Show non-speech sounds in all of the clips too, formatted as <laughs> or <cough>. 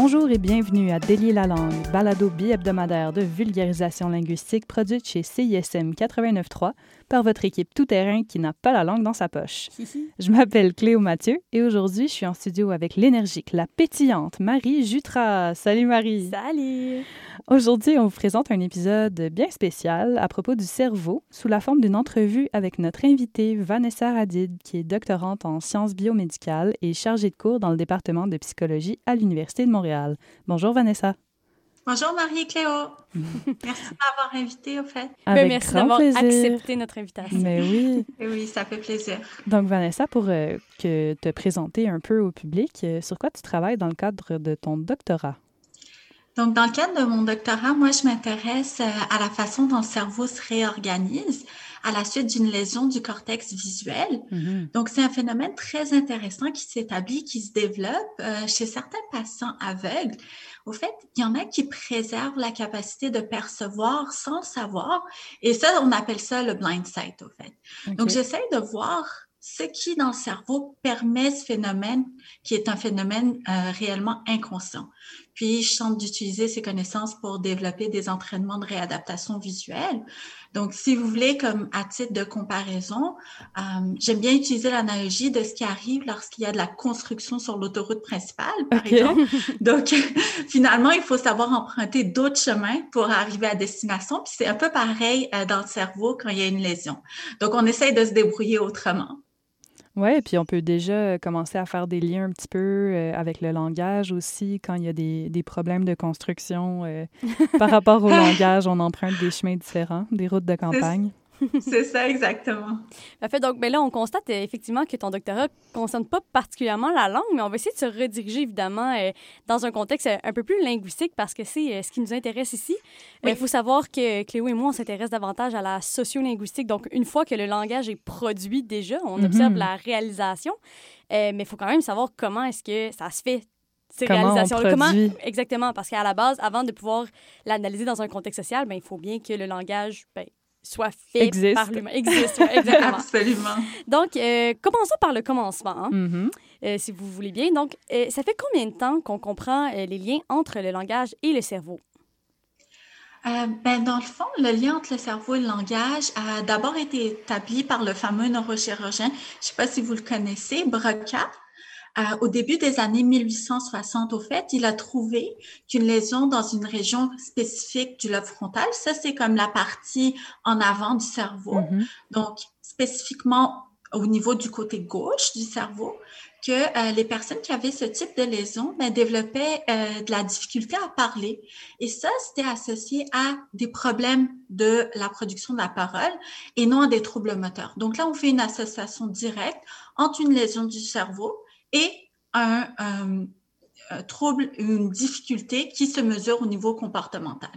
Bonjour et bienvenue à Délier la langue, balado bi-hebdomadaire de vulgarisation linguistique produite chez CISM 89.3 par votre équipe tout-terrain qui n'a pas la langue dans sa poche. Je m'appelle Cléo Mathieu et aujourd'hui, je suis en studio avec l'énergique, la pétillante Marie Jutra. Salut Marie! Salut! Aujourd'hui, on vous présente un épisode bien spécial à propos du cerveau sous la forme d'une entrevue avec notre invitée Vanessa Radid, qui est doctorante en sciences biomédicales et chargée de cours dans le département de psychologie à l'Université de Montréal. Bonjour Vanessa. Bonjour Marie-Cléo. <laughs> merci de m'avoir invitée au fait. Avec Ben, merci grand d'avoir plaisir. accepté notre invitation. Mais oui. Et <laughs> oui, ça fait plaisir. Donc Vanessa, pour euh, que te présenter un peu au public, euh, sur quoi tu travailles dans le cadre de ton doctorat? Donc, dans le cadre de mon doctorat, moi, je m'intéresse euh, à la façon dont le cerveau se réorganise à la suite d'une lésion du cortex visuel. Mhm. Donc, c'est un phénomène très intéressant qui s'établit, qui se développe euh, chez certains patients aveugles. Au fait, il y en a qui préservent la capacité de percevoir sans savoir. Et ça, on appelle ça le blind sight, au fait. Donc, j'essaie de voir ce qui, dans le cerveau, permet ce phénomène qui est un phénomène euh, réellement inconscient. Puis, je tente d'utiliser ces connaissances pour développer des entraînements de réadaptation visuelle. Donc, si vous voulez, comme à titre de comparaison, euh, j'aime bien utiliser l'analogie de ce qui arrive lorsqu'il y a de la construction sur l'autoroute principale, par exemple. <laughs> Donc, <laughs> finalement, il faut savoir emprunter d'autres chemins pour arriver à destination. Puis, c'est un peu pareil euh, dans le cerveau quand il y a une lésion. Donc, on essaye de se débrouiller autrement. Oui, et puis on peut déjà euh, commencer à faire des liens un petit peu euh, avec le langage aussi, quand il y a des, des problèmes de construction. euh, <laughs> par rapport au <laughs> langage, on emprunte des chemins différents, des routes de campagne. <laughs> C'est ça, exactement. Parfait. Donc, ben là, on constate euh, effectivement que ton doctorat ne concerne pas particulièrement la langue, mais on va essayer de se rediriger évidemment euh, dans un contexte euh, un peu plus linguistique parce que c'est ce qui nous intéresse ici. Il Oui. faut savoir que Cléo et moi, on s'intéresse davantage à la sociolinguistique. Donc, une fois que le langage est produit déjà, on Mhm. observe la réalisation, mais il faut quand même savoir comment est-ce que ça se fait. Ces Comment on réalisations produit. exactement, parce qu'à la base, avant de pouvoir l'analyser dans un contexte social, ben, il faut bien que le langage ben, soit fait Existe. par l'humain. Existe, ouais, exactement. <laughs> Absolument. Donc, euh, commençons par le commencement, hein, Mhm. euh, si vous voulez bien. Donc, euh, ça fait combien de temps qu'on comprend euh, les liens entre le langage et le cerveau? Euh, ben, dans le fond, le lien entre le cerveau et le langage a d'abord été établi par le fameux neurochirurgien, je ne sais pas si vous le connaissez, Broca. Euh, au début des années 1860, au fait, il a trouvé qu'une lésion dans une région spécifique du lobe frontal, ça c'est comme la partie en avant du cerveau, Mhm. donc spécifiquement au niveau du côté gauche du cerveau, que euh, les personnes qui avaient ce type de lésion ben, développaient euh, de la difficulté à parler. Et ça, c'était associé à des problèmes de la production de la parole et non à des troubles moteurs. Donc là, on fait une association directe entre une lésion du cerveau et un, un trouble, une difficulté qui se mesure au niveau comportemental.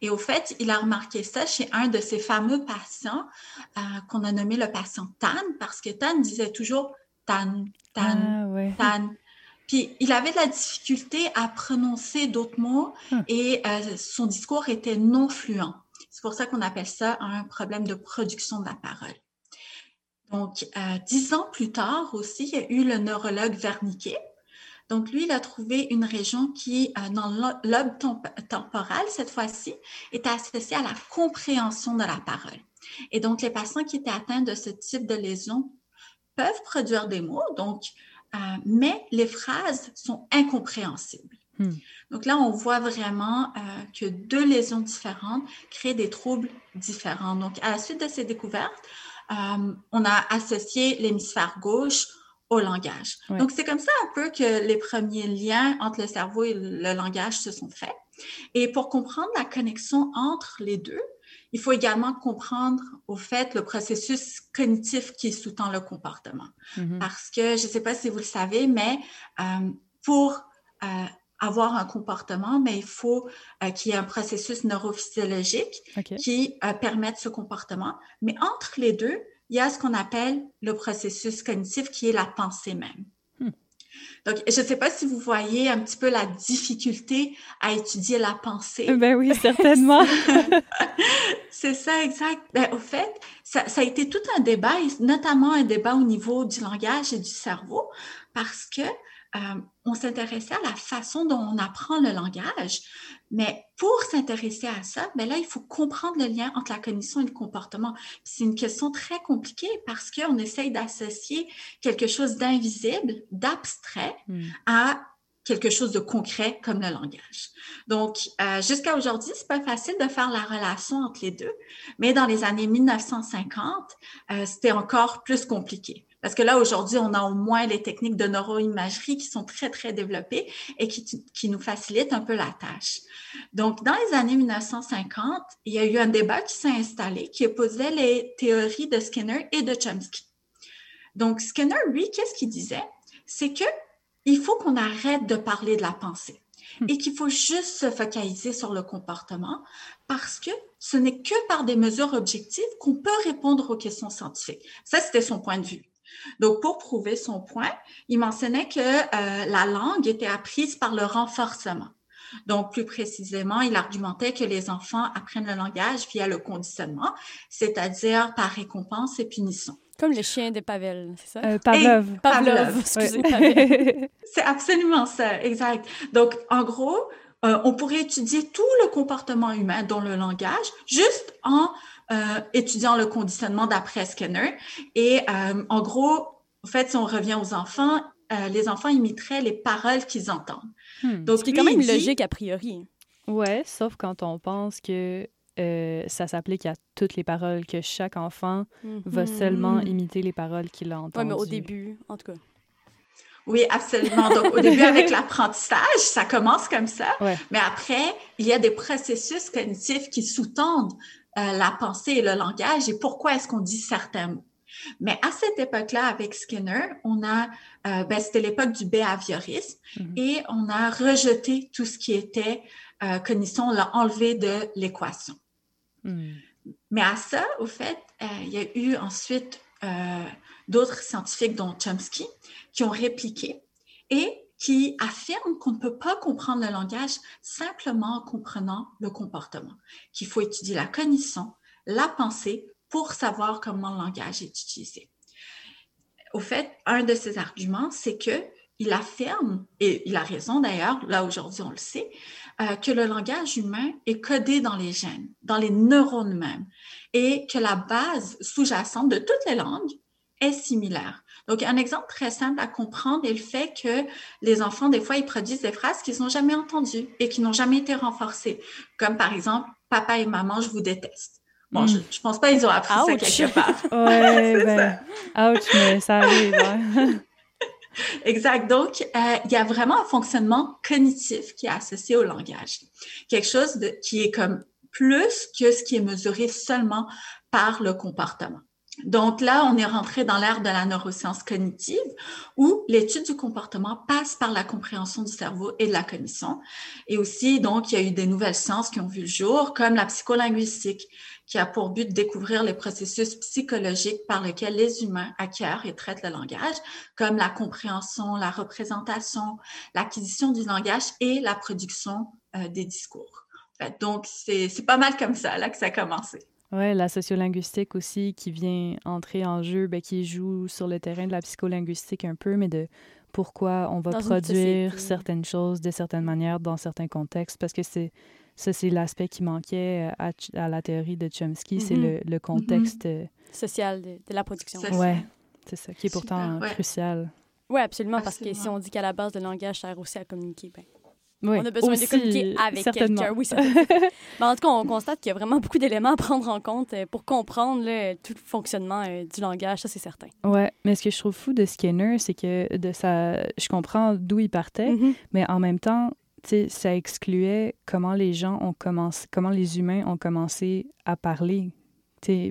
Et au fait, il a remarqué ça chez un de ses fameux patients euh, qu'on a nommé le patient Tan, parce que Tan disait toujours Tan, Tan, Ah, ouais. Tan. Puis il avait de la difficulté à prononcer d'autres mots Hmm. et euh, son discours était non fluent. C'est pour ça qu'on appelle ça un problème de production de la parole. Donc, euh, dix ans plus tard aussi, il y a eu le neurologue Wernicke. Donc, lui, il a trouvé une région qui, euh, dans le lo- lobe temp- temporal, cette fois-ci, est associée à la compréhension de la parole. Et donc, les patients qui étaient atteints de ce type de lésion peuvent produire des mots, donc, euh, mais les phrases sont incompréhensibles. Hmm. Donc là, on voit vraiment euh, que deux lésions différentes créent des troubles différents. Donc, à la suite de ces découvertes, euh, on a associé l'hémisphère gauche au langage. Ouais. Donc, c'est comme ça un peu que les premiers liens entre le cerveau et le langage se sont faits. Et pour comprendre la connexion entre les deux, il faut également comprendre, au fait, le processus cognitif qui sous-tend le comportement. Mhm. Parce que, je ne sais pas si vous le savez, mais euh, pour euh, avoir un comportement, mais il faut euh, qu'il y ait un processus neurophysiologique qui euh, permette ce comportement. Mais entre les deux, il y a ce qu'on appelle le processus cognitif qui est la pensée même. Hmm. Donc, je ne sais pas si vous voyez un petit peu la difficulté à étudier la pensée. Ben oui, <laughs> certainement. <laughs> C'est ça, exact. Ben, au fait, ça, ça a été tout un débat, notamment un débat au niveau du langage et du cerveau, parce que euh, on s'intéressait à la façon dont on apprend le langage. Mais pour s'intéresser à ça, ben là, il faut comprendre le lien entre la cognition et le comportement. C'est une question très compliquée parce qu'on essaye d'associer quelque chose d'invisible, d'abstrait, hmm. à quelque chose de concret comme le langage. Donc, euh, jusqu'à aujourd'hui, c'est pas facile de faire la relation entre les deux, mais dans les années 1950, euh, c'était encore plus compliqué. Parce que là, aujourd'hui, on a au moins les techniques de neuroimagerie qui sont très, très développées et qui, nous facilitent un peu la tâche. Donc, dans les années 1950, il y a eu un débat qui s'est installé qui opposait les théories de Skinner et de Chomsky. Donc, Skinner, lui, qu'est-ce qu'il disait? C'est que il faut qu'on arrête de parler de la pensée et qu'il faut juste se focaliser sur le comportement parce que ce n'est que par des mesures objectives qu'on peut répondre aux questions scientifiques. Ça, c'était son point de vue. Donc, pour prouver son point, il mentionnait que euh, la langue était apprise par le renforcement. Donc, plus précisément, il argumentait que les enfants apprennent le langage via le conditionnement, c'est-à-dire par récompense et punition. Comme les chiens de Pavel, c'est ça? Euh, Pavlov. Pavlov, excusez, <laughs> c'est absolument ça, exact. Donc, en gros, euh, on pourrait étudier tout le comportement humain dans le langage juste en euh, étudiant le conditionnement d'après Skinner. Et en gros, en fait, si on revient aux enfants, les enfants imiteraient les paroles qu'ils entendent. Hmm. Donc, Ce qui est quand même logique a priori. Ouais, sauf quand on pense que euh, ça s'applique à toutes les paroles, que chaque enfant va mhm. seulement imiter les paroles qu'il a entendues. Oui, mais au début, en tout cas. Oui, absolument. Donc, au début, avec l'apprentissage, ça commence comme ça. Mais après, il y a des processus cognitifs qui sous-tendent euh, la pensée et le langage et pourquoi est-ce qu'on dit certains mots. Mais à cette époque-là, avec Skinner, on a, euh, ben, c'était l'époque du behaviorisme mhm. et on a rejeté tout ce qui était euh, cognition, on l'a enlevé de l'équation. Hmm. Mais à ça, au fait, euh, il y a eu ensuite d'autres scientifiques, dont Chomsky, qui ont répliqué et qui affirment qu'on ne peut pas comprendre le langage simplement en comprenant le comportement, qu'il faut étudier la cognition, la pensée pour savoir comment le langage est utilisé. Au fait, un de ces arguments, c'est que il affirme, et il a raison d'ailleurs, là aujourd'hui on le sait, euh, que le langage humain est codé dans les gènes, dans les neurones même, et que la base sous-jacente de toutes les langues est similaire. Donc, un exemple très simple à comprendre est le fait que les enfants, des fois, ils produisent des phrases qu'ils n'ont jamais entendues et qui n'ont jamais été renforcées, comme par exemple, papa et maman, je vous déteste. Bon, je, ne pense pas qu'ils ont appris ça quelque part. <laughs> ouais, <laughs> ben, ouch, mais ça arrive. Hein. <laughs> Exact. Donc, euh, il y a vraiment un fonctionnement cognitif qui est associé au langage. Quelque chose de, qui est comme plus que ce qui est mesuré seulement par le comportement. Donc là, on est rentré dans l'ère de la neuroscience cognitive où l'étude du comportement passe par la compréhension du cerveau et de la cognition. Et aussi, donc, il y a eu des nouvelles sciences qui ont vu le jour, comme la psycholinguistique, qui a pour but de découvrir les processus psychologiques par lesquels les humains acquièrent et traitent le langage, comme la compréhension, la représentation, l'acquisition du langage et la production euh, des discours. donc, c'est pas mal comme ça là que ça a commencé. Oui, la sociolinguistique aussi qui vient entrer en jeu, ben, qui joue sur le terrain de la psycholinguistique un peu, mais de pourquoi on va produire certaines choses de certaines manières dans certains contextes, parce que c'est ça, c'est l'aspect qui manquait à, la théorie de Chomsky, c'est mm-hmm. le, contexte mm-hmm. euh, social de, la production. Oui, c'est ça, qui est pourtant crucial. Oui, absolument, parce que si on dit qu'à la base, le langage sert aussi à communiquer, ben, on a besoin de communiquer avec quelqu'un. Oui, <laughs> Mais en tout cas, on constate qu'il y a vraiment beaucoup d'éléments à prendre en compte euh, pour comprendre tout le fonctionnement du langage, ça c'est certain. Oui, mais ce que je trouve fou de Skinner, c'est que de ça, je comprends d'où il partait, mm-hmm. mais en même temps, ça excluait comment les gens ont commencé, comment les humains ont commencé à parler.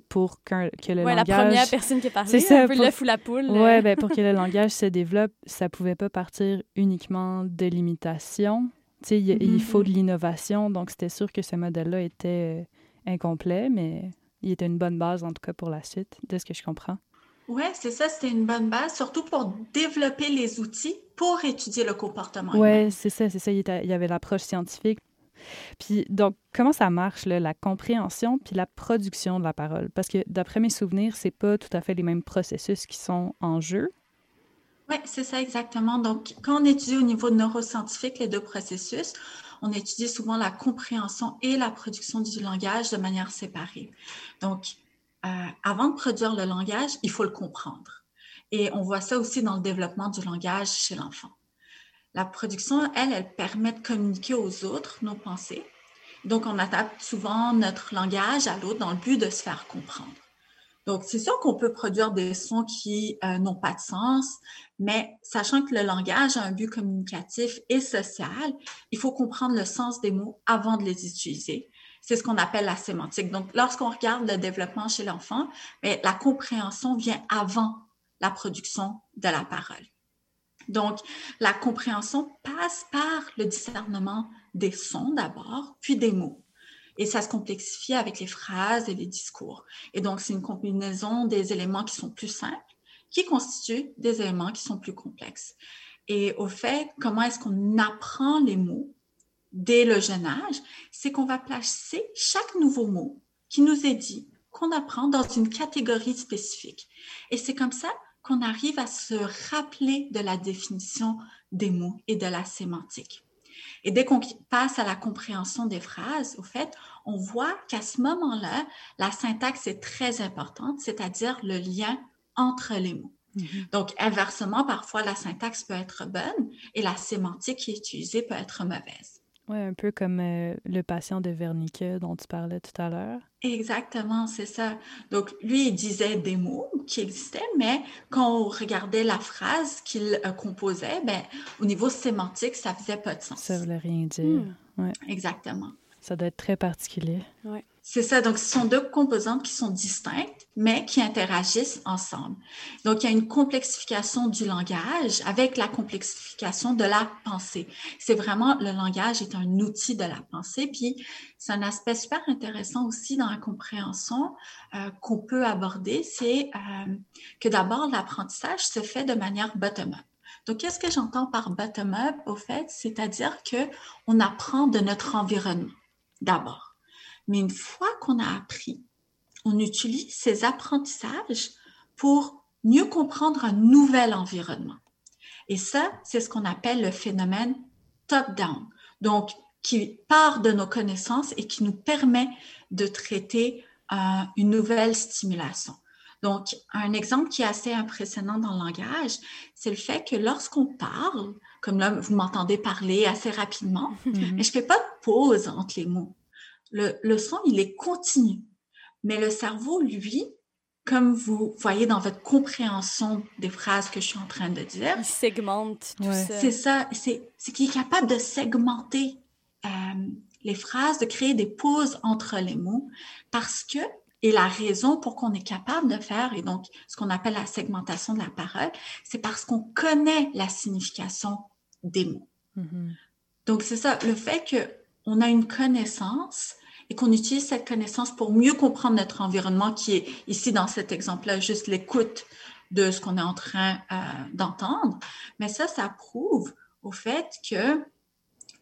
pour que, que le ouais, langage... la première personne qui est parlé, c'est un peu l'œuf ou la poule. Oui, ben, pour que le langage se développe, ça pouvait pas partir uniquement de l'imitation. Il, il mm-hmm. faut de l'innovation, donc c'était sûr que ce modèle-là était euh, incomplet, mais il était une bonne base, en tout cas, pour la suite, de ce que je comprends. Oui, c'est ça, c'était une bonne base, surtout pour développer les outils pour étudier le comportement. Oui, c'est ça, c'est ça. Il, y avait l'approche scientifique. Puis, donc, comment ça marche, là, la compréhension puis la production de la parole? Parce que, d'après mes souvenirs, c'est pas tout à fait les mêmes processus qui sont en jeu. Oui, c'est ça exactement. Donc, quand on étudie au niveau neuroscientifique les deux processus, on étudie souvent la compréhension et la production du langage de manière séparée. Donc, euh, avant de produire le langage, il faut le comprendre. Et on voit ça aussi dans le développement du langage chez l'enfant. La production, elle, elle permet de communiquer aux autres nos pensées. Donc, on adapte souvent notre langage à l'autre dans le but de se faire comprendre. Donc, c'est sûr qu'on peut produire des sons qui euh, n'ont pas de sens, mais sachant que le langage a un but communicatif et social, il faut comprendre le sens des mots avant de les utiliser. C'est ce qu'on appelle la sémantique. Donc, lorsqu'on regarde le développement chez l'enfant, la compréhension vient avant la production de la parole. Donc, la compréhension passe par le discernement des sons d'abord, puis des mots et ça se complexifie avec les phrases et les discours. Et donc, c'est une combinaison des éléments qui sont plus simples qui constituent des éléments qui sont plus complexes. Et au fait, comment est-ce qu'on apprend les mots dès le jeune âge? C'est qu'on va placer chaque nouveau mot qui nous est dit, qu'on apprend dans une catégorie spécifique. Et c'est comme ça qu'on arrive à se rappeler de la définition des mots et de la sémantique. Et dès qu'on passe à la compréhension des phrases, au fait, on voit qu'à ce moment-là, la syntaxe est très importante, c'est-à-dire le lien entre les mots. Mm-hmm. Donc, inversement, parfois, la syntaxe peut être bonne et la sémantique qui est utilisée peut être mauvaise. Oui, un peu comme euh, le patient de Wernicke dont tu parlais tout à l'heure. Exactement, c'est ça. Donc, lui, il disait des mots qui existaient, mais quand on regardait la phrase qu'il euh, composait, ben, au niveau sémantique, ça faisait pas de sens. Ça voulait rien dire. Hmm. Exactement. Ça doit être très particulier. Ouais. C'est ça. Donc, ce sont deux composantes qui sont distinctes, mais qui interagissent ensemble. Donc, il y a une complexification du langage avec la complexification de la pensée. C'est vraiment, le langage est un outil de la pensée. Puis, c'est un aspect super intéressant aussi dans la compréhension euh, qu'on peut aborder. C'est euh, que d'abord, l'apprentissage se fait de manière bottom-up. Donc, qu'est-ce que j'entends par bottom-up, au fait? C'est-à-dire que on apprend de notre environnement d'abord. Mais une fois qu'on a appris, on utilise ces apprentissages pour mieux comprendre un nouvel environnement. Et ça, c'est ce qu'on appelle le phénomène top-down. Donc, qui part de nos connaissances et qui nous permet de traiter euh, une nouvelle stimulation. Donc, un exemple qui est assez impressionnant dans le langage, c'est le fait que lorsqu'on parle, comme là, vous m'entendez parler assez rapidement, mm-hmm. <laughs> mais je ne fais pas de pause entre les mots le, son, il est continu. Mais le cerveau, lui, comme vous voyez dans votre compréhension des phrases que je suis en train de dire. Il segmente tout ça. C'est ça, c'est qu'il est capable de segmenter euh, les phrases, de créer des pauses entre les mots parce que, et la raison pour qu'on est capable de faire, et donc ce qu'on appelle la segmentation de la parole, c'est parce qu'on connaît la signification des mots. Mm-hmm. Donc c'est ça, le fait que on a une connaissance et qu'on utilise cette connaissance pour mieux comprendre notre environnement qui est ici dans cet exemple-là juste l'écoute de ce qu'on est en train euh, d'entendre. Mais ça, ça prouve au fait que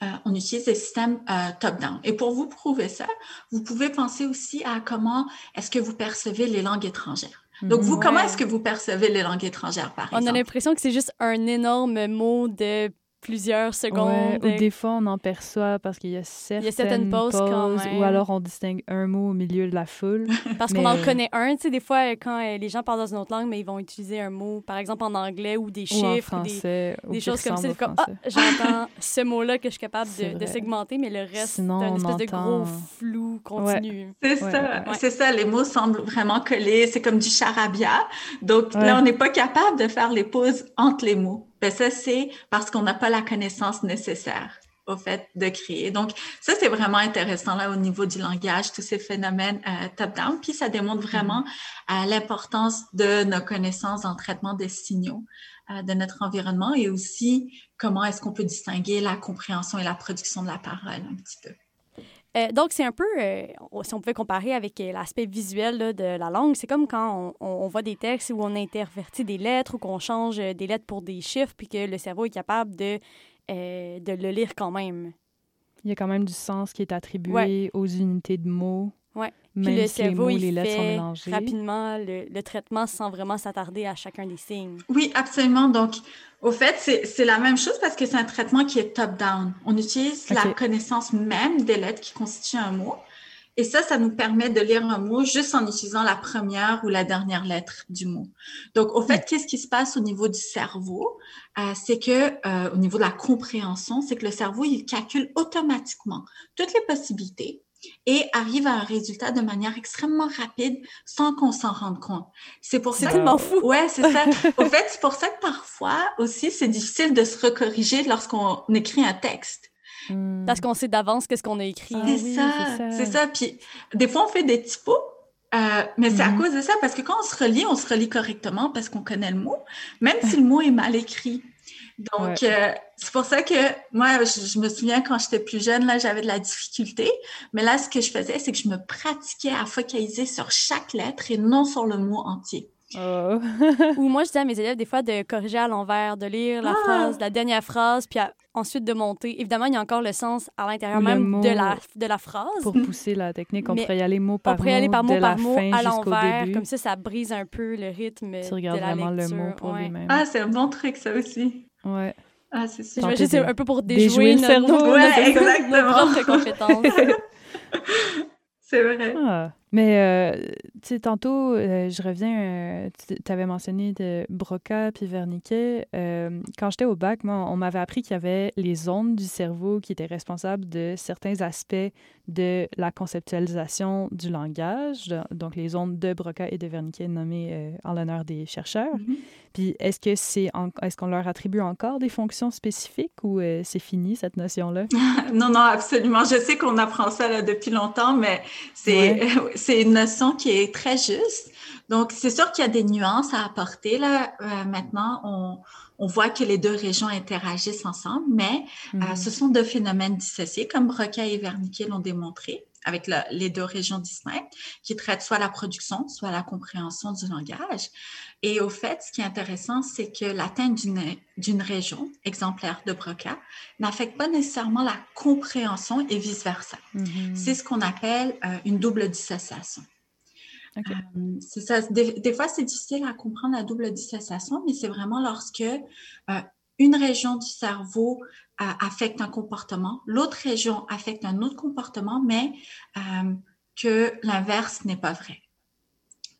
euh, on utilise des systèmes euh, top-down. Et pour vous prouver ça, vous pouvez penser aussi à comment est-ce que vous percevez les langues étrangères. Donc, vous, comment est-ce que vous percez les langues étrangères, par exemple? On a l'impression que c'est juste un énorme mot de plusieurs secondes. ou des fois, on en perçoit parce qu'il y a certaines, pauses, ou alors on distingue un mot au milieu de la foule. <laughs> Parce qu'on en connaît un, tu sais, des fois, quand euh, les gens parlent dans une autre langue, mais ils vont utiliser un mot, par exemple en anglais ou des chiffres, des, des choses comme ça. Comme, ah, j'entends <laughs> ce mot-là que je suis capable de, segmenter, mais le reste, c'est un espèce de gros flou continu. C'est ça, c'est ça. Les mots semblent vraiment collés, c'est comme du charabia. Donc là, on n'est pas capable de faire les pauses entre les mots. Ben, ça, c'est parce qu'on n'a pas la connaissance nécessaire au fait de créer. Donc, ça, c'est vraiment intéressant là au niveau du langage, tous ces phénomènes euh, top-down. Puis, ça démontre vraiment mm-hmm. euh, l'importance de nos connaissances en traitement des signaux euh, de notre environnement et aussi comment est-ce qu'on peut distinguer la compréhension et la production de la parole un petit peu. Euh, donc, c'est un peu, euh, si on pouvait comparer avec euh, l'aspect visuel de la langue, c'est comme quand on, voit des textes où on intervertit des lettres ou qu'on change des lettres pour des chiffres, puis que le cerveau est capable de, de le lire quand même. Il y a quand même du sens qui est attribué aux unités de mots. Ouais. Puis le cerveau, il fait rapidement le, traitement sans vraiment s'attarder à chacun des signes. Oui, absolument. Donc, au fait, c'est la même chose parce que c'est un traitement qui est top-down. On utilise la connaissance même des lettres qui constituent un mot. Et ça, ça nous permet de lire un mot juste en utilisant la première ou la dernière lettre du mot. Donc, au fait, hmm. qu'est-ce qui se passe au niveau du cerveau? Euh, c'est que, euh, au niveau de la compréhension, c'est que le cerveau, il calcule automatiquement toutes les possibilités et arrive à un résultat de manière extrêmement rapide sans qu'on s'en rende compte. C'est pour ça. tellement fou. Ouais, c'est ça. <laughs> Au fait, c'est pour ça que parfois aussi, c'est difficile de se recorriger lorsqu'on écrit un texte. Hmm. Parce qu'on sait d'avance qu'est-ce qu'on a écrit. c'est ça, c'est ça. Puis des fois, on fait des typos, euh, mais c'est à hmm. cause de ça, parce que quand on se relit, on se relit correctement parce qu'on connaît le mot, même si le mot est mal écrit. Donc, euh, c'est pour ça que moi, je, me souviens quand j'étais plus jeune, là, j'avais de la difficulté. Mais là, ce que je faisais, c'est que je me pratiquais à focaliser sur chaque lettre et non sur le mot entier. Oh. <laughs> Ou moi, je dis à mes élèves des fois de corriger à l'envers, de lire la ah! phrase, la dernière phrase, puis ensuite de monter. Évidemment, il y a encore le sens à l'intérieur même de, la, de la phrase. Pour pousser la technique, on pourrait y aller mot par mot. On pourrait y aller par mot par mot à l'envers. Comme ça, ça brise un peu le rythme. Tu regardes vraiment le mot pour lui-même. Ah, c'est un bon truc, ça aussi. Ouais. Ah, c'est sûr. J'imagine c'est un peu pour déjouer, notre, cerveau. ouais, <laughs> exactement. propre compétence. <laughs> c'est vrai. Ah. Mais, euh, tu sais, tantôt, euh, je reviens, euh, tu avais mentionné de Broca puis Wernicke. quand j'étais au bac, moi, on m'avait appris qu'il y avait les ondes du cerveau qui étaient responsables de certains aspects de la conceptualisation du langage, donc les ondes de Broca et de Wernicke nommées en l'honneur des chercheurs. Mm-hmm. Puis est-ce que c'est est-ce qu'on leur attribue encore des fonctions spécifiques ou c'est fini cette notion-là? <laughs> non, non, absolument. Je sais qu'on apprend ça là, depuis longtemps, mais c'est <laughs> c'est une notion qui est très juste. Donc, c'est sûr qu'il y a des nuances à apporter. Là, euh, maintenant, on, on, voit que les deux régions interagissent ensemble, mais euh, mm-hmm. ce sont deux phénomènes dissociés, comme Broca et Wernicke l'ont démontré avec les deux régions distinctes, qui traitent soit la production, soit la compréhension du langage. Et au fait, ce qui est intéressant, c'est que l'atteinte d'une région exemplaire de Broca n'affecte pas nécessairement la compréhension et vice-versa. Mm-hmm. C'est ce qu'on appelle euh, une double dissociation. Euh. Des, fois, c'est difficile à comprendre la double dissociation, mais c'est vraiment lorsque euh, une région du cerveau affecte un comportement, l'autre région affecte un autre comportement, mais que l'inverse n'est pas vrai.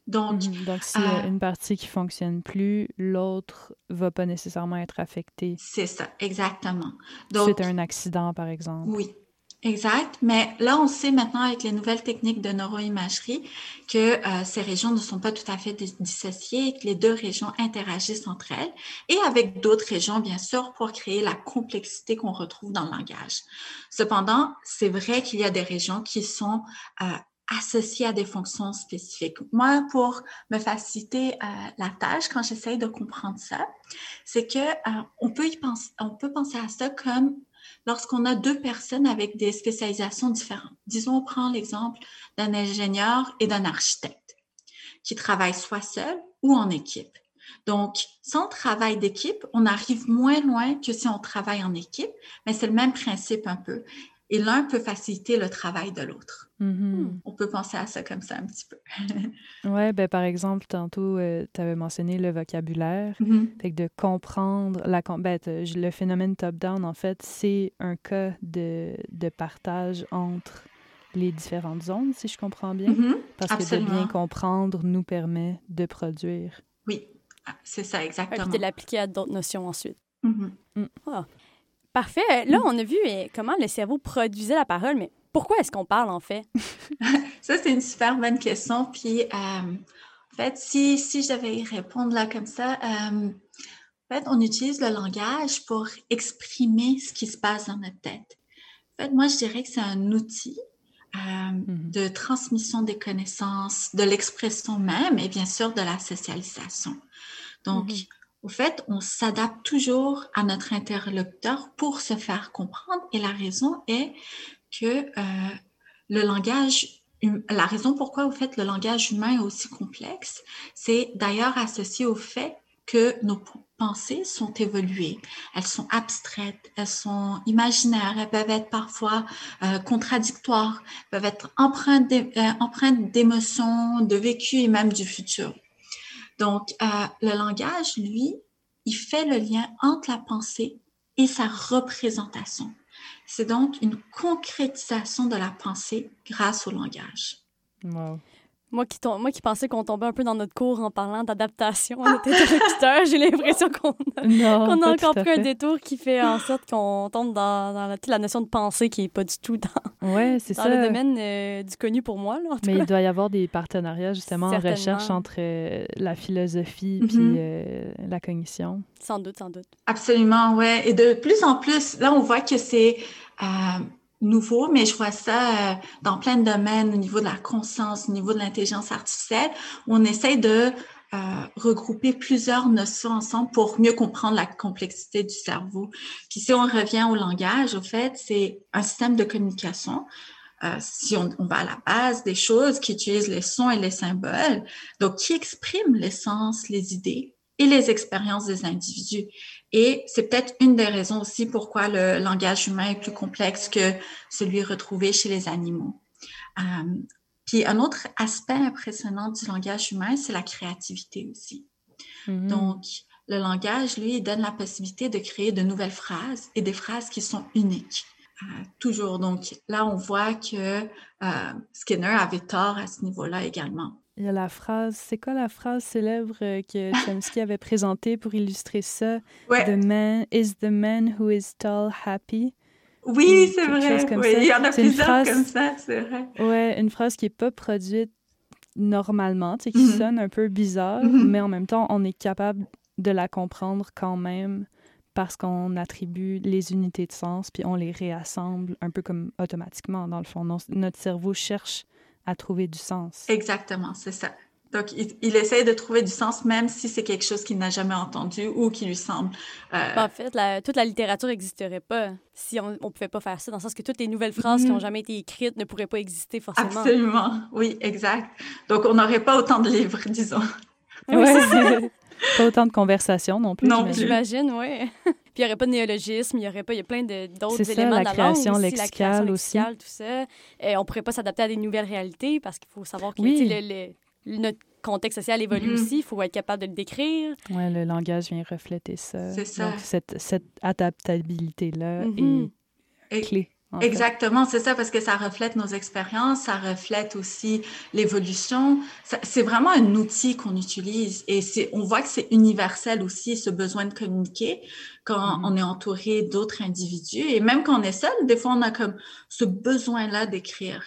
Donc, mhm. Donc s'il y a euh, une partie qui fonctionne plus, l'autre va pas nécessairement être affectée. C'est ça, exactement. Donc, c'est un accident, par exemple. Oui, exact. Mais là, on sait maintenant avec les nouvelles techniques de neuroimagerie que euh, ces régions ne sont pas tout à fait dissociées et que les deux régions interagissent entre elles et avec d'autres régions, bien sûr, pour créer la complexité qu'on retrouve dans le langage. Cependant, c'est vrai qu'il y a des régions qui sont euh, associé à des fonctions spécifiques. Moi, pour me faciliter euh, la tâche, quand j'essaye de comprendre ça, c'est que euh, on peut penser, peut penser à ça comme lorsqu'on a deux personnes avec des spécialisations différentes. Disons, on prend l'exemple d'un ingénieur et d'un architecte qui travaillent soit seuls ou en équipe. Donc, sans travail d'équipe, on arrive moins loin que si on travaille en équipe, mais c'est le même principe un peu et l'un peut faciliter le travail de l'autre. Mm-hmm. On peut penser à ça comme ça un petit peu. <laughs> oui, ben, par exemple, tantôt, euh, tu avais mentionné le vocabulaire. Mm-hmm. Fait que de comprendre la... Ben, le phénomène top-down, en fait, c'est un cas de, de, partage entre les différentes zones, si je comprends bien. Mm-hmm. Parce que de bien comprendre nous permet de produire. Oui, ah, c'est ça, exactement. Et de l'appliquer à d'autres notions ensuite. Mm. Ah. Parfait. Là, on a vu eh, comment le cerveau produisait la parole, mais pourquoi est-ce qu'on parle en fait? <laughs> ça, c'est une super bonne question. Puis, euh, en fait, si, si je devais y répondre là comme ça, euh, en fait, on utilise le langage pour exprimer ce qui se passe dans notre tête. En fait, moi, je dirais que c'est un outil euh, mm-hmm. de transmission des connaissances, de l'expression même et bien sûr de la socialisation. Donc, mm-hmm. Au fait, on s'adapte toujours à notre interlocuteur pour se faire comprendre et la raison est que euh, le langage, hum, la raison pourquoi au fait le langage humain est aussi complexe, c'est d'ailleurs associé au fait que nos pensées sont évoluées. Elles sont abstraites, elles sont imaginaires, elles peuvent être parfois euh, contradictoires, peuvent être empreintes euh, d'émotions, de vécu et même du futur. Donc, euh, le langage, lui, il fait le lien entre la pensée et sa représentation. C'est donc une concrétisation de la pensée grâce au langage. Moi qui, moi qui pensais qu'on tombait un peu dans notre cours en parlant d'adaptation à notre interlocuteur, j'ai l'impression qu'on a, encore pris un détour qui fait en sorte qu'on tombe dans, dans la, toute la notion de pensée qui n'est pas du tout dans, ouais, dans le domaine euh, du connu pour moi. Là, Mais il doit y avoir des partenariats justement en recherche entre euh, la philosophie et mm-hmm. euh, la cognition. Sans doute, sans doute. Absolument, ouais. Et de plus en plus, là, on voit que c'est nouveau, mais je vois ça euh, dans plein de domaines au niveau de la conscience, au niveau de l'intelligence artificielle, on essaye de euh, regrouper plusieurs notions ensemble pour mieux comprendre la complexité du cerveau. Puis si on revient au langage, au fait, c'est un système de communication. Euh, si on, on, va à la base des choses qui utilisent les sons et les symboles, donc qui expriment l'essence, les idées et les expériences des individus. Et c'est peut-être une des raisons aussi pourquoi le langage humain est plus complexe que celui retrouvé chez les animaux. Euh, puis un autre aspect impressionnant du langage humain, c'est la créativité aussi. Mm-hmm. Donc, le langage, lui, donne la possibilité de créer de nouvelles phrases et des phrases qui sont uniques. Euh, toujours. Donc là, on voit que euh, Skinner avait tort à ce niveau-là également. Il y a la phrase, c'est quoi la phrase célèbre euh, que Chomsky avait présentée pour illustrer ça? The man is the man who is tall happy. Oui, c'est vrai. Oui, il y en a plusieurs comme ça, c'est vrai. Ouais, une phrase qui n'est pas produite normalement, tu sais, qui mm-hmm. sonne un peu bizarre, mm-hmm. mais en même temps, on est capable de la comprendre quand même parce qu'on attribue les unités de sens puis on les réassemble un peu comme automatiquement, dans le fond. Notre cerveau cherche à trouver du sens. Exactement, c'est ça. Donc, il, essaie de trouver du sens même si c'est quelque chose qu'il n'a jamais entendu ou qui lui semble. Euh, en fait, toute la littérature n'existerait pas si on ne pouvait pas faire ça, dans le sens que toutes les nouvelles phrases qui n'ont jamais été écrites ne pourraient pas exister forcément. Absolument, oui, exact. Donc, on n'aurait pas autant de livres, <laughs> disons. Oui, <laughs> pas autant de conversations non plus. Non, j'imagine, oui. Puis il n'y aurait pas de néologisme, il y aurait pas, il y a plein d'autres éléments la de la création langue aussi, la création lexicale aussi. tout ça. Et on pourrait pas s'adapter à des nouvelles réalités parce qu'il faut savoir que le, notre contexte social évolue mm-hmm. aussi, il faut être capable de le décrire. Oui, le langage vient refléter ça. C'est ça. Donc, cette, cette adaptabilité-là mm-hmm. est clé. Exactement, c'est ça, parce que ça reflète nos expériences, ça reflète aussi l'évolution. C'est vraiment un outil qu'on utilise et on voit que c'est universel aussi, ce besoin de communiquer quand mm-hmm. on est entouré d'autres individus. Et même quand on est seul, des fois, on a comme ce besoin-là d'écrire.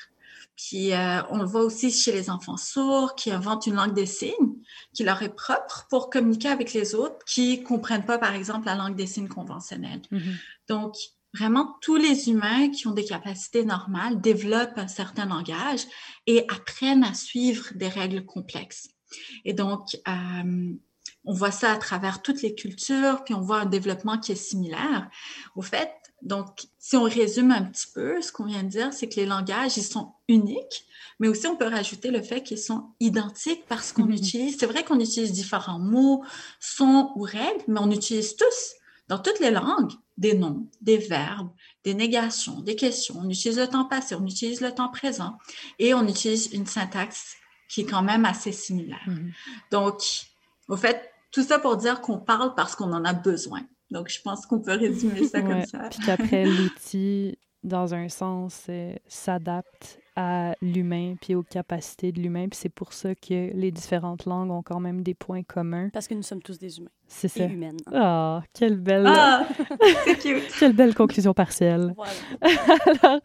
Puis euh, on le voit aussi chez les enfants sourds qui inventent une langue des signes qui leur est propre pour communiquer avec les autres qui comprennent pas, par exemple, la langue des signes conventionnelle. Mm-hmm. Donc, vraiment tous les humains qui ont des capacités normales développent un certain langage et apprennent à suivre des règles complexes. Et donc, euh, on voit ça à travers toutes les cultures, puis on voit un développement qui est similaire. Au fait, donc, si on résume un petit peu, ce qu'on vient de dire, c'est que les langages, ils sont uniques, mais aussi on peut rajouter le fait qu'ils sont identiques parce qu'on mm-hmm. utilise, c'est vrai qu'on utilise différents mots, sons ou règles, mais on utilise tous dans toutes les langues, des noms, des verbes, des négations, des questions. On utilise le temps passé, on utilise le temps présent et on utilise une syntaxe qui est quand même assez similaire. Mm-hmm. Donc, au fait, tout ça pour dire qu'on parle parce qu'on en a besoin. Donc, je pense qu'on peut résumer ça comme ça. Puis qu'après, l'outil, dans un sens, euh, s'adapte à l'humain puis aux capacités de l'humain. Puis c'est pour ça que les différentes langues ont quand même des points communs. Parce que nous sommes tous des humains. C'est ça. humaines. Ah, quelle belle... Ah, <laughs> quelle belle conclusion partielle. <laughs> Alors,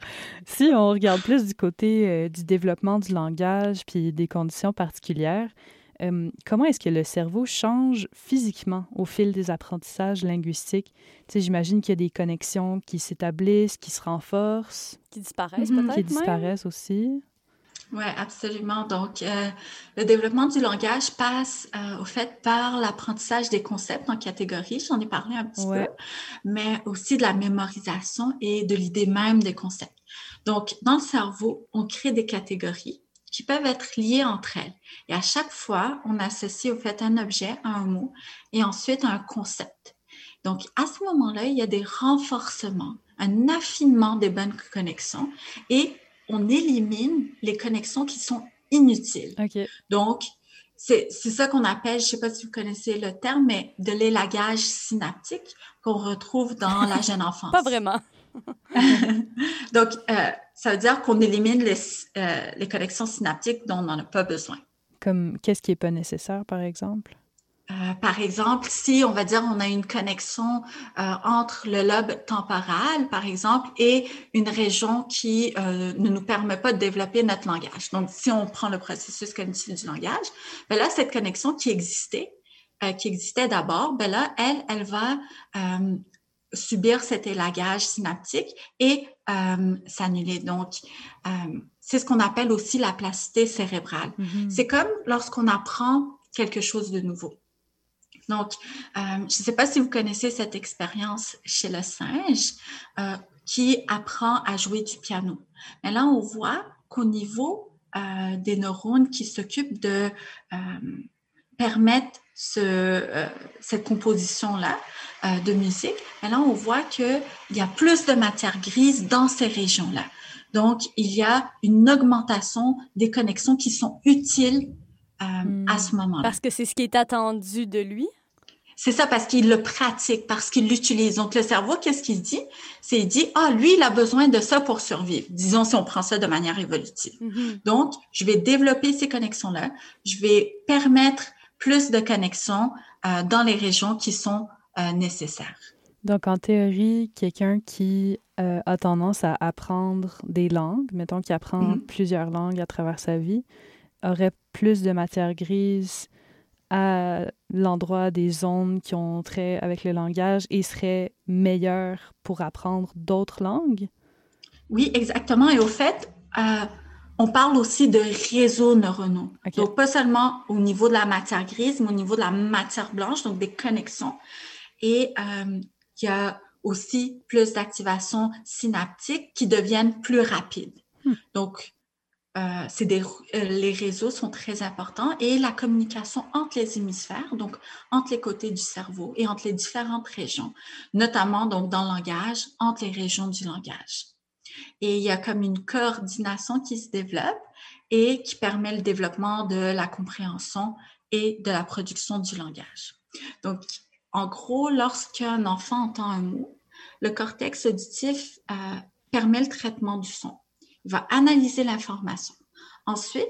si on regarde plus du côté euh, du développement du langage puis des conditions particulières, comment est-ce que le cerveau change physiquement au fil des apprentissages linguistiques? Tu sais, j'imagine qu'il y a des connexions qui s'établissent, qui se renforcent. Qui disparaissent mm-hmm. peut-être Qui disparaissent aussi. Oui, absolument. Donc, euh, le développement du langage passe euh, au fait par l'apprentissage des concepts en catégories, j'en ai parlé un petit peu, mais aussi de la mémorisation et de l'idée même des concepts. Donc, dans le cerveau, on crée des catégories qui peuvent être liées entre elles. Et à chaque fois, on associe au fait un objet à un mot et ensuite un concept. Donc, à ce moment-là, il y a des renforcements, un affinement des bonnes connexions et on élimine les connexions qui sont inutiles. Donc, c'est ça qu'on appelle, je ne sais pas si vous connaissez le terme, mais de l'élagage synaptique qu'on retrouve dans la jeune <laughs> enfance. pas vraiment. <laughs> Donc, euh, ça veut dire qu'on élimine les, euh, les connexions synaptiques dont on n'en a pas besoin. Comme qu'est-ce qui n'est pas nécessaire, par exemple? Euh, par exemple, si on va dire on a une connexion entre le lobe temporal, par exemple, et une région qui ne nous permet pas de développer notre langage. Donc, si on prend le processus cognitif du langage, ben là, cette connexion qui existait, qui existait d'abord, ben là, elle, elle va subir cet élagage synaptique et s'annuler. Donc, c'est ce qu'on appelle aussi la plasticité cérébrale. Mm-hmm. C'est comme lorsqu'on apprend quelque chose de nouveau. Donc, euh, je ne sais pas si vous connaissez cette expérience chez le singe euh, qui apprend à jouer du piano. Mais là, on voit qu'au niveau euh, des neurones qui s'occupent de permettre ce, cette composition-là de musique, mais là, on voit qu'il y a plus de matière grise dans ces régions-là. Donc, il y a une augmentation des connexions qui sont utiles euh, à ce moment-là. Parce que c'est ce qui est attendu de lui? C'est ça, parce qu'il le pratique, parce qu'il l'utilise. Donc, le cerveau, qu'est-ce qu'il dit? C'est il dit, ah, lui, il a besoin de ça pour survivre. Disons si on prend ça de manière évolutive. Mm-hmm. Donc, je vais développer ces connexions-là. Je vais permettre plus de connexions euh, dans les régions qui sont euh, nécessaires. Donc, en théorie, quelqu'un qui a tendance à apprendre des langues, mettons qu'il apprend mm-hmm. plusieurs langues à travers sa vie, aurait plus de matière grise à l'endroit des zones qui ont trait avec le langage et serait meilleur pour apprendre d'autres langues? Oui, exactement. Et au fait, euh, on parle aussi de réseaux neuronaux. Donc, pas seulement au niveau de la matière grise, mais au niveau de la matière blanche, donc des connexions. Et euh, il y a aussi plus d'activation synaptique qui deviennent plus rapides. Hmm. Donc, euh, des, euh, les réseaux sont très importants et la communication entre les hémisphères, donc entre les côtés du cerveau et entre les différentes régions, notamment donc dans le langage, entre les régions du langage. Et il y a comme une coordination qui se développe et qui permet le développement de la compréhension et de la production du langage. Donc, en gros, lorsqu'un enfant entend un mot, le cortex auditif euh, permet le traitement du son il va analyser l'information. Ensuite,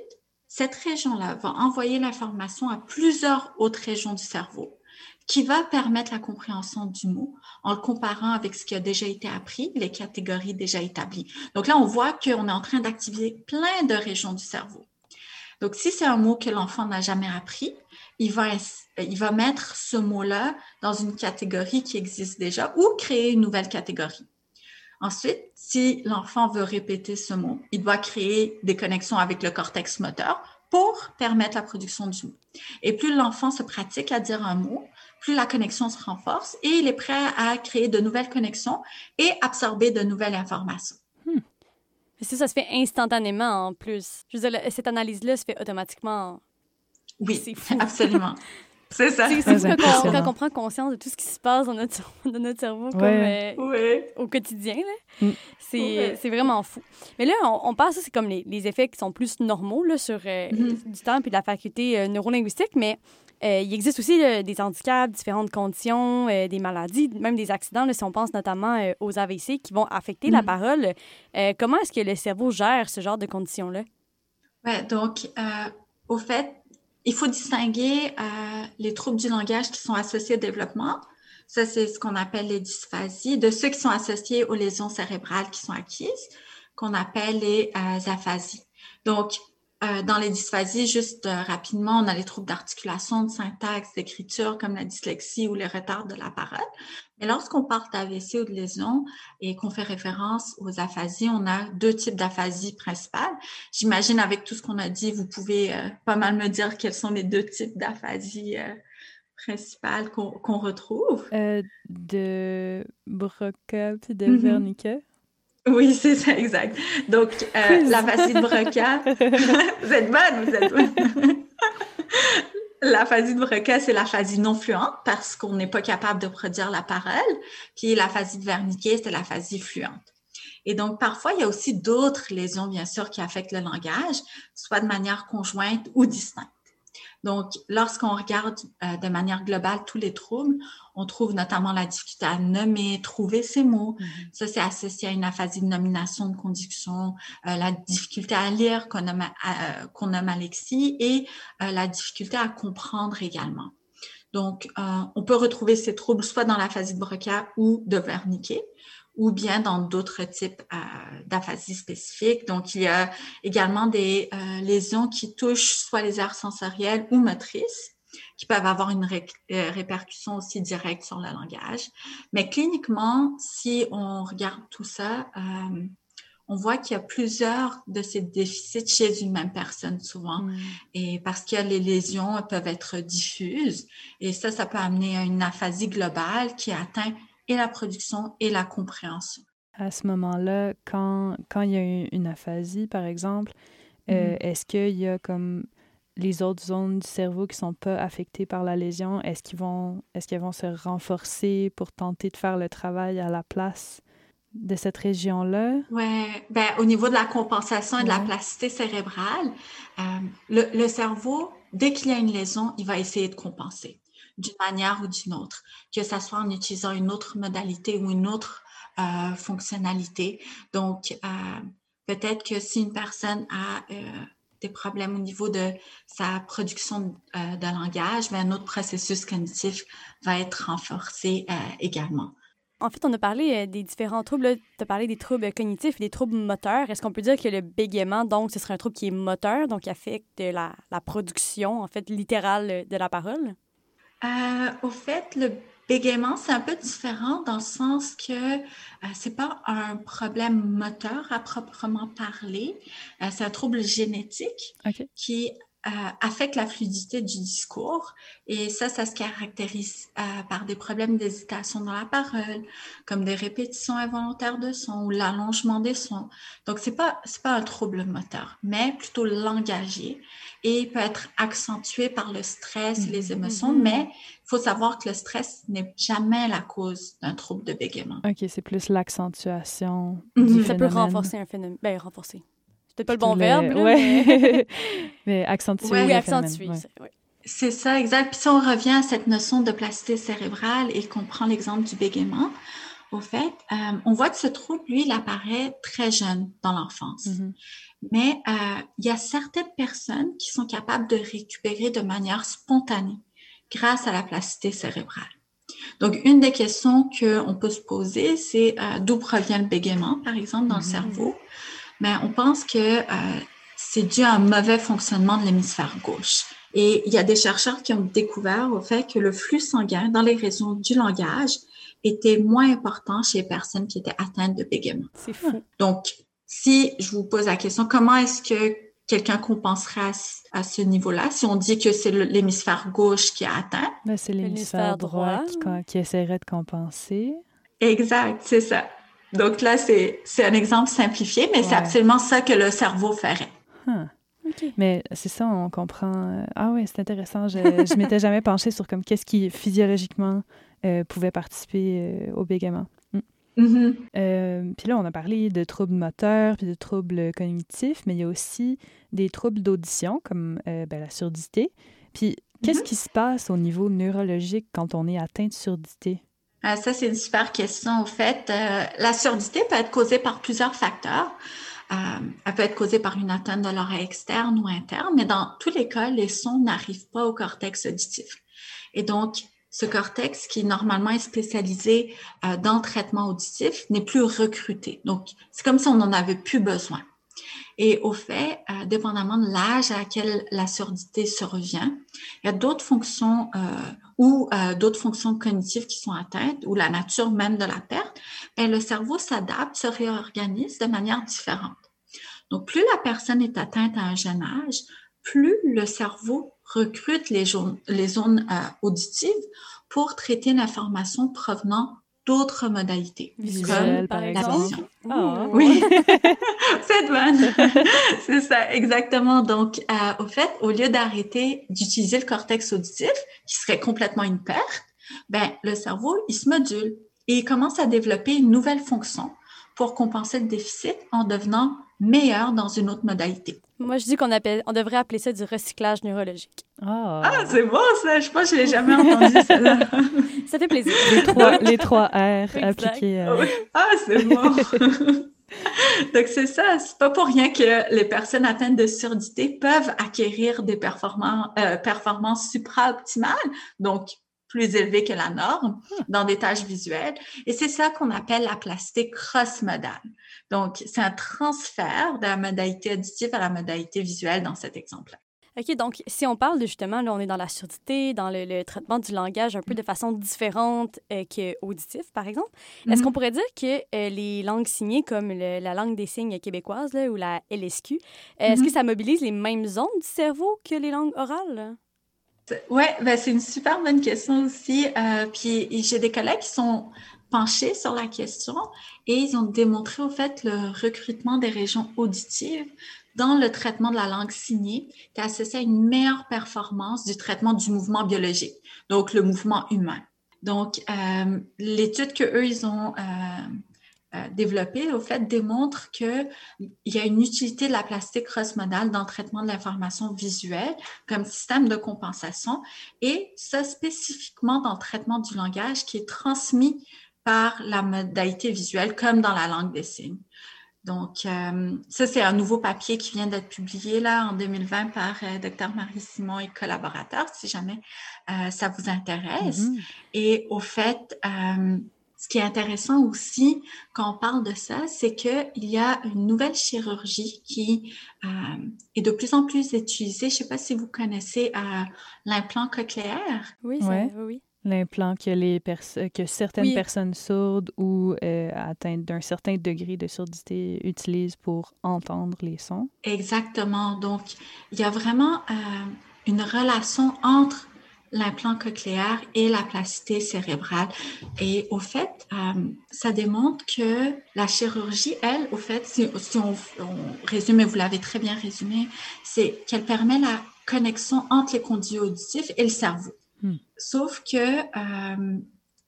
cette région-là va envoyer l'information à plusieurs autres régions du cerveau qui va permettre la compréhension du mot en le comparant avec ce qui a déjà été appris, les catégories déjà établies. Donc là, on voit qu'on est en train d'activer plein de régions du cerveau. Donc, si c'est un mot que l'enfant n'a jamais appris, il va, il va mettre ce mot-là dans une catégorie qui existe déjà ou créer une nouvelle catégorie. Ensuite, si l'enfant veut répéter ce mot, il doit créer des connexions avec le cortex moteur pour permettre la production du mot. Et plus l'enfant se pratique à dire un mot, plus la connexion se renforce et il est prêt à créer de nouvelles connexions et absorber de nouvelles informations. Hmm. Si ça se fait instantanément en plus? Je veux dire, cette analyse-là se fait automatiquement. Oui, absolument. <laughs> C'est ça. C'est quand, quand, on prend conscience de tout ce qui se passe dans notre, dans notre cerveau comme, euh, au quotidien. Mm. C'est vraiment fou. Mais là, on, on passe, c'est comme les, les, effets qui sont plus normaux là, sur euh, mm-hmm. du temps et la faculté euh, neurolinguistique, mais il existe aussi des handicaps, différentes conditions, des maladies, même des accidents, si on pense notamment aux AVC qui vont affecter la mm-hmm. parole. comment est-ce que le cerveau gère ce genre de conditions-là? Oui, donc, au fait, il faut distinguer euh, les troubles du langage qui sont associés au développement. Ça, c'est ce qu'on appelle les dysphasies, de ceux qui sont associés aux lésions cérébrales qui sont acquises, qu'on appelle les euh, aphasies. Donc, euh, dans les dysphasies, juste euh, rapidement, on a les troubles d'articulation, de syntaxe, d'écriture, comme la dyslexie ou les retards de la parole. Mais lorsqu'on parle d'AVC ou de lésions et qu'on fait référence aux aphasies, on a deux types d'aphasies principales. J'imagine avec tout ce qu'on a dit, vous pouvez euh, pas mal me dire quels sont les deux types d'aphasies principales qu'on retrouve. de Broca de mm Oui, c'est ça, exact. Donc, euh, la l'aphasie de Broca, <laughs> vous êtes bonne, vous êtes bonne. <laughs> L'aphasie de Broca, c'est l'aphasie non fluente parce qu'on n'est pas capable de produire la parole. Puis l'aphasie de Wernicke, c'est l'aphasie fluente. Et donc, parfois, il y a aussi d'autres lésions, bien sûr, qui affectent le langage, soit de manière conjointe ou distincte. Donc, lorsqu'on regarde euh, de manière globale tous les troubles, on trouve notamment la difficulté à nommer, trouver ses mots. Mm-hmm. Ça, c'est associé à une aphasie de nomination, de conduction, euh, la difficulté à lire qu'on nomme, euh, qu'on nomme alexie et la difficulté à comprendre également. Donc, on peut retrouver ces troubles soit dans l'aphasie de Broca ou de Wernicke ou bien dans d'autres types euh, d'aphasie spécifiques. Donc, il y a également des euh, lésions qui touchent soit les aires sensorielles ou motrices, qui peuvent avoir une euh, répercussion aussi directe sur le langage. Mais cliniquement, si on regarde tout ça, on voit qu'il y a plusieurs de ces déficits chez une même personne souvent. Mm. Et parce que les lésions peuvent être diffuses. Et ça, ça peut amener à une aphasie globale qui atteint et la production et la compréhension. À ce moment-là, quand, quand il y a une aphasie, par exemple, euh, mm-hmm. est-ce qu'il y a comme les autres zones du cerveau qui sont pas affectées par la lésion, est-ce qu'ils vont, est-ce qu'elles vont se renforcer pour tenter de faire le travail à la place de cette région-là? Oui, ben, au niveau de la compensation et de la plasticité cérébrale, euh, le, le, cerveau, dès qu'il y a une lésion, il va essayer de compenser d'une manière ou d'une autre, que ce soit en utilisant une autre modalité ou une autre euh, fonctionnalité. Donc, euh, peut-être que si une personne a euh, des problèmes au niveau de sa production de langage, mais un autre processus cognitif va être renforcé également. En fait, on a parlé des différents troubles. Tu as parlé des troubles cognitifs et des troubles moteurs. Est-ce qu'on peut dire que le bégaiement, donc, ce serait un trouble qui est moteur, donc qui affecte la, la production, en fait, littérale de la parole? Euh, au fait, le bégaiement, c'est un peu différent dans le sens que euh, c'est pas un problème moteur à proprement parler. Euh, c'est un trouble génétique qui euh, affecte la fluidité du discours et ça, ça se caractérise euh, par des problèmes d'hésitation dans la parole, comme des répétitions involontaires de sons ou l'allongement des sons. Donc, c'est pas c'est pas un trouble moteur, mais plutôt langagier et peut être accentué par le stress et les mm-hmm. émotions, mais il faut savoir que le stress n'est jamais la cause d'un trouble de bégaiement. OK, c'est plus l'accentuation. Mm-hmm. Ça peut renforcer un phénomène. Ben, renforcer peut-être pas le bon verbe. mais... <laughs> mais accentuer. Oui, accentuer. C'est ça, exact. Puis si on revient à cette notion de plasticité cérébrale et qu'on prend l'exemple du bégaiement, au fait, euh, on voit que ce trouble, lui, il apparaît très jeune dans l'enfance. Mm-hmm. Mais euh, il y a certaines personnes qui sont capables de récupérer de manière spontanée grâce à la plasticité cérébrale. Donc, une des questions qu'on peut se poser, c'est euh, d'où provient le bégaiement, par exemple, dans le mm-hmm. cerveau? Mais on pense que euh, c'est dû à un mauvais fonctionnement de l'hémisphère gauche. Et il y a des chercheurs qui ont découvert au fait que le flux sanguin dans les régions du langage était moins important chez les personnes qui étaient atteintes de bégaiement. C'est fou. Donc, si je vous pose la question, comment est-ce que quelqu'un compenserait à, ce niveau-là si on dit que c'est l'hémisphère gauche qui a atteint? Ben, c'est l'hémisphère droit, qui, qui essaierait de compenser. Exact, c'est ça. Donc là, c'est un exemple simplifié, mais c'est absolument ça que le cerveau ferait. Mais c'est ça, on comprend. Euh, ah oui, c'est intéressant. Je ne m'étais jamais <laughs> penchée sur comme qu'est-ce qui physiologiquement euh, pouvait participer euh, au bégaiement. Mm. Mm-hmm. puis là, on a parlé de troubles moteurs puis de troubles cognitifs, mais il y a aussi des troubles d'audition comme ben, la surdité. Puis qu'est-ce mm-hmm. qui se passe au niveau neurologique quand on est atteint de surdité? Euh, ça, c'est une super question. Au fait, euh, la surdité peut être causée par plusieurs facteurs. Euh, elle peut être causée par une atteinte de l'oreille externe ou interne, mais dans tous les cas, les sons n'arrivent pas au cortex auditif. Et donc, ce cortex, qui normalement est spécialisé dans le traitement auditif, n'est plus recruté. Donc, c'est comme si on n'en avait plus besoin. Et au fait, euh, dépendamment de l'âge à laquelle la surdité se revient, il y a d'autres fonctions euh, ou euh, d'autres fonctions cognitives qui sont atteintes ou la nature même de la perte, et le cerveau s'adapte, se réorganise de manière différente. Donc, plus la personne est atteinte à un jeune âge, plus le cerveau recrute les, les zones auditives pour traiter l'information provenant d'autres modalités. Visuelles, par exemple. Ah. Oui, <laughs> <laughs> c'est bonne. <laughs> c'est ça, exactement. Donc, euh, au fait, au lieu d'arrêter d'utiliser le cortex auditif, qui serait complètement une perte, ben, le cerveau, il se module et il commence à développer une nouvelle fonction pour compenser le déficit en devenant meilleur dans une autre modalité. Moi, je dis qu'on appelle, on devrait appeler ça du recyclage neurologique. Ah, ah c'est bon ça. Je pense que je l'ai jamais entendu ça. <laughs> ça fait plaisir. Les trois, <laughs> les trois R appliqués. Euh. Ah, c'est bon. <laughs> Donc c'est ça, c'est pas pour rien que les personnes atteintes de surdité peuvent acquérir des performances, euh, performances supra-optimales, donc plus élevées que la norme hmm. dans des tâches visuelles. Et c'est ça qu'on appelle la plastique cross-modale. Donc, c'est un transfert de la modalité auditive à la modalité visuelle dans cet exemple-là. OK, donc si on parle de justement, là, on est dans la surdité, dans le, traitement du langage un peu de façon différente euh, qu'auditif, par exemple, est-ce mhm. qu'on pourrait dire que euh, les langues signées, comme la langue des signes québécoise ou la LSQ, est-ce que ça mobilise les mêmes zones du cerveau que les langues orales? Oui, ben c'est une super bonne question aussi. Euh, puis j'ai des collègues qui sont penchés sur la question et ils ont démontré au fait le recrutement des régions auditives dans le traitement de la langue signée qui est associé à une meilleure performance du traitement du mouvement biologique, donc le mouvement humain. Donc, euh, l'étude que eux ils ont euh, euh, développée, au fait, démontre qu'il y a une utilité de la plastique cross-modale dans le traitement de l'information visuelle comme système de compensation, et ça spécifiquement dans le traitement du langage qui est transmis par la modalité visuelle, comme dans la langue des signes. Donc, euh, ça, c'est un nouveau papier qui vient d'être publié là en 2020 par euh, Dr. Marie-Simon et collaborateurs, si jamais euh, ça vous intéresse. Mm-hmm. Et au fait, ce qui est intéressant aussi quand on parle de ça, c'est qu'il y a une nouvelle chirurgie qui est de plus en plus utilisée. Je ne sais pas si vous connaissez l'implant cochléaire. Oui, oui, oui. L'implant que, les que certaines personnes sourdes ou euh, atteintes d'un certain degré de surdité utilisent pour entendre les sons. Exactement. Donc, il y a vraiment euh, une relation entre l'implant cochléaire et la plasticité cérébrale. Et au fait, euh, ça démontre que la chirurgie, elle, au fait, si, on, on, résume, et vous l'avez très bien résumé, c'est qu'elle permet la connexion entre les conduits auditifs et le cerveau. Hmm. Sauf que euh,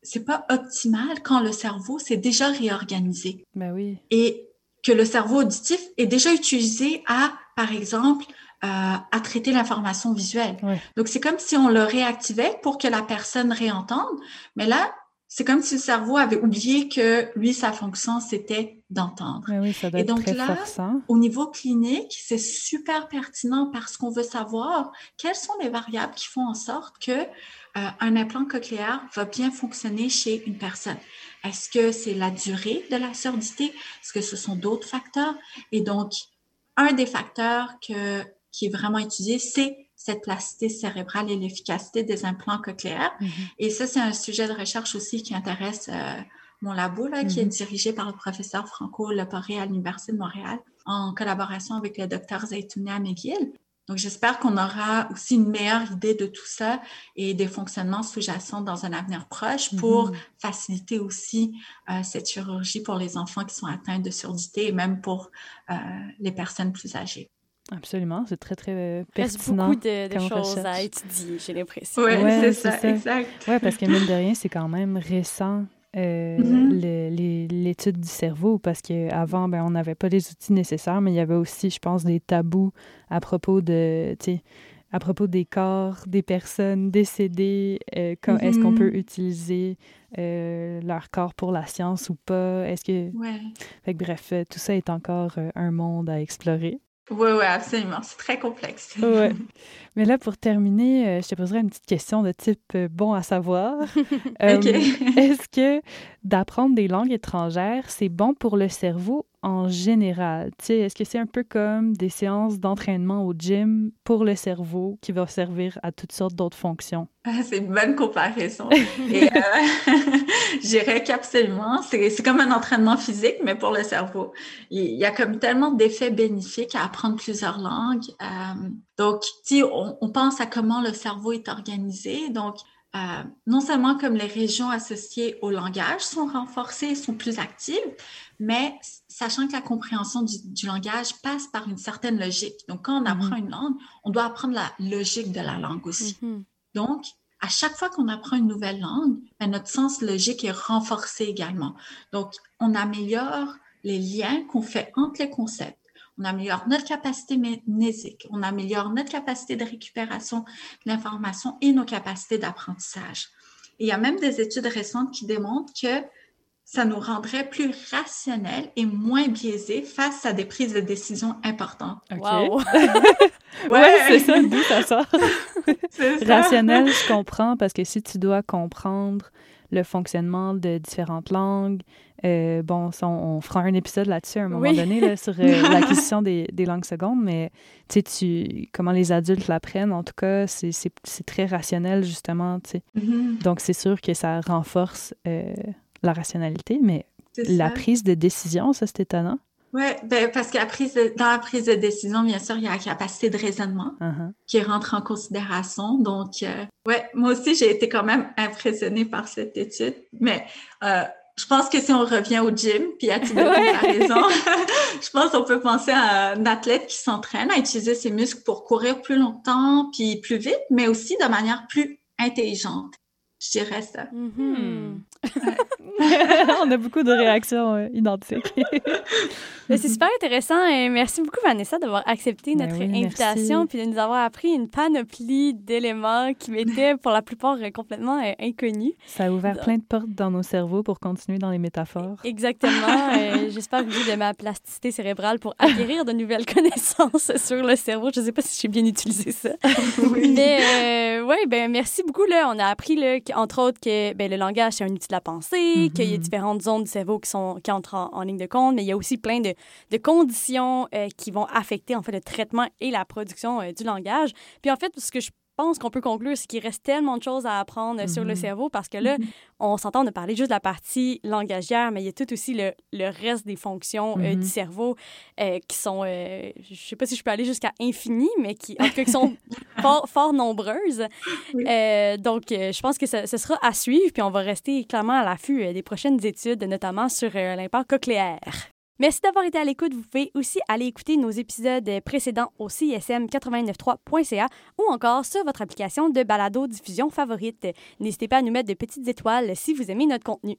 c'est pas optimal quand le cerveau s'est déjà réorganisé. Ben oui. Et que le cerveau auditif est déjà utilisé à, par exemple, à traiter l'information visuelle. Donc, c'est comme si on le réactivait pour que la personne réentende. Mais là, c'est comme si le cerveau avait oublié que lui, sa fonction, c'était d'entendre. Oui, ça doit Et donc là, au niveau clinique, c'est super pertinent parce qu'on veut savoir quelles sont les variables qui font en sorte que euh, un implant cochléaire va bien fonctionner chez une personne. Est-ce que c'est la durée de la surdité? Est-ce que ce sont d'autres facteurs? Et donc, un des facteurs que, qui est vraiment étudié, c'est cette plasticité cérébrale et l'efficacité des implants cochléaires. Mm-hmm. Et ça, c'est un sujet de recherche aussi qui intéresse euh, mon labo, là, qui est mm-hmm. dirigé par le professeur Franco Leporé à l'Université de Montréal, en collaboration avec le docteur Zaytounia McGill. Donc, j'espère qu'on aura aussi une meilleure idée de tout ça et des fonctionnements sous-jacents dans un avenir proche pour mm-hmm. faciliter aussi euh, cette chirurgie pour les enfants qui sont atteints de surdité et même pour euh, les personnes plus âgées. Absolument, c'est très, très euh, pertinent. Il y a beaucoup de, choses à étudier, j'ai l'impression. Oui, ouais, c'est ça, exact. Oui, parce que mine de rien, c'est quand même récent euh, mm-hmm. l'étude du cerveau parce qu'avant, ben, on n'avait pas les outils nécessaires, mais il y avait aussi, je pense, des tabous à propos de, à propos des corps des personnes décédées. Euh, est-ce qu'on mm-hmm. peut utiliser leur corps pour la science ou pas? Est-ce que... Ouais. Fait que, bref, tout ça est encore un monde à explorer. Oui, oui, absolument. C'est très complexe. ouais. <laughs> Mais là, pour terminer, euh, je te poserai une petite question de type euh, bon à savoir. <laughs> Euh, est-ce que d'apprendre des langues étrangères, c'est bon pour le cerveau en général? Est-ce que c'est un peu comme des séances d'entraînement au gym pour le cerveau qui va servir à toutes sortes d'autres fonctions? Ah, c'est une bonne comparaison. <laughs> Et euh, <laughs> je dirais qu'absolument, c'est comme un entraînement physique, mais pour le cerveau. Il y a comme tellement d'effets bénéfiques à apprendre plusieurs langues. Euh, donc, si on, on, pense à comment le cerveau est organisé, donc euh, non seulement comme les régions associées au langage sont renforcées, sont plus actives, mais sachant que la compréhension du, langage passe par une certaine logique. Donc, quand on apprend une langue, on doit apprendre la logique de la langue aussi. Mm-hmm. Donc, à chaque fois qu'on apprend une nouvelle langue, ben, notre sens logique est renforcé également. Donc, on améliore les liens qu'on fait entre les concepts on améliore notre capacité mnésique, on améliore notre capacité de récupération de l'information et nos capacités d'apprentissage. Il y a même des études récentes qui démontrent que ça nous rendrait plus rationnels et moins biaisés face à des prises de décision importantes. Wow. <laughs> ouais, c'est ça, d'où ça sort. <laughs> Rationnel, je comprends, parce que si tu dois comprendre le fonctionnement de différentes langues. Euh, bon, on, fera un épisode là-dessus à un moment donné là, sur euh, <laughs> l'acquisition des, des, langues secondes, mais tu sais, comment les adultes l'apprennent, en tout cas, c'est très rationnel, justement. tu sais. Mm-hmm. Donc, c'est sûr que ça renforce euh, la rationalité, mais la prise de décision, ça, c'est étonnant. Oui, ben, parce que dans la prise de décision, bien sûr, il y a la capacité de raisonnement uh-huh. qui rentre en considération. Donc, euh, ouais, moi aussi, j'ai été quand même impressionnée par cette étude. Mais euh, je pense que si on revient au gym, puis à titre de <laughs> comparaison, <laughs> je pense qu'on peut penser à un athlète qui s'entraîne à utiliser ses muscles pour courir plus longtemps, puis plus vite, mais aussi de manière plus intelligente. Je dirais ça. Mm-hmm. <laughs> On a beaucoup de réactions euh, identiques. <laughs> c'est super intéressant et merci beaucoup Vanessa d'avoir accepté ben notre invitation puis de nous avoir appris une panoplie d'éléments qui m'étaient pour la plupart euh, complètement euh, inconnus. Ça a ouvert plein de portes dans nos cerveaux pour continuer dans les métaphores. Exactement. <laughs> J'espère que j'ai de ma plasticité cérébrale pour acquérir de nouvelles connaissances sur le cerveau. Je ne sais pas si j'ai bien utilisé ça. Mais oui, ben merci beaucoup. Là. On a appris là, entre autres que ben, le langage c'est un outil de la pensée, qu'il y a mm-hmm. différentes zones du cerveau qui, sont, qui entrent en, ligne de compte, mais il y a aussi plein de, de conditions euh, qui vont affecter en fait le traitement et la production euh, du langage. Puis en fait, ce que je pense qu'on peut conclure, c'est qu'il reste tellement de choses à apprendre sur le mm-hmm. cerveau parce que là, mm-hmm. on s'entend de parler juste de la partie langagière, mais il y a tout aussi le, le reste des fonctions euh, du mm-hmm. cerveau euh, qui sont, euh, je sais pas si je peux aller jusqu'à infini, mais qui, en tout cas, qui sont <laughs> fort, fort, nombreuses. donc, je pense que ce, sera à suivre, puis on va rester clairement à l'affût des prochaines études, notamment sur l'impact cochléaire. Merci d'avoir été à l'écoute. Vous pouvez aussi aller écouter nos épisodes précédents au CISM893.ca ou encore sur votre application de balado diffusion favorite. N'hésitez pas à nous mettre de petites étoiles si vous aimez notre contenu.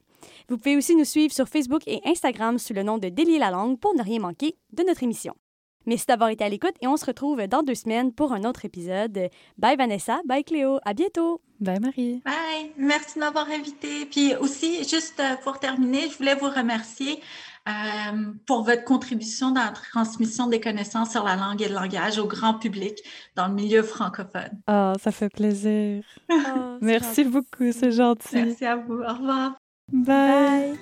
Vous pouvez aussi nous suivre sur Facebook et Instagram sous le nom de Délier la langue pour ne rien manquer de notre émission. Merci d'avoir été à l'écoute et on se retrouve dans deux semaines pour un autre épisode. Bye Vanessa, bye Cléo, à bientôt. Bye Marie. Bye, merci de m'avoir invité. Puis aussi, juste euh, pour terminer, je voulais vous remercier euh, pour votre contribution dans la transmission des connaissances sur la langue et le langage au grand public dans le milieu francophone. Ah, ça fait plaisir. Ah, Merci beaucoup, c'est gentil. Merci à vous. Au revoir. Bye.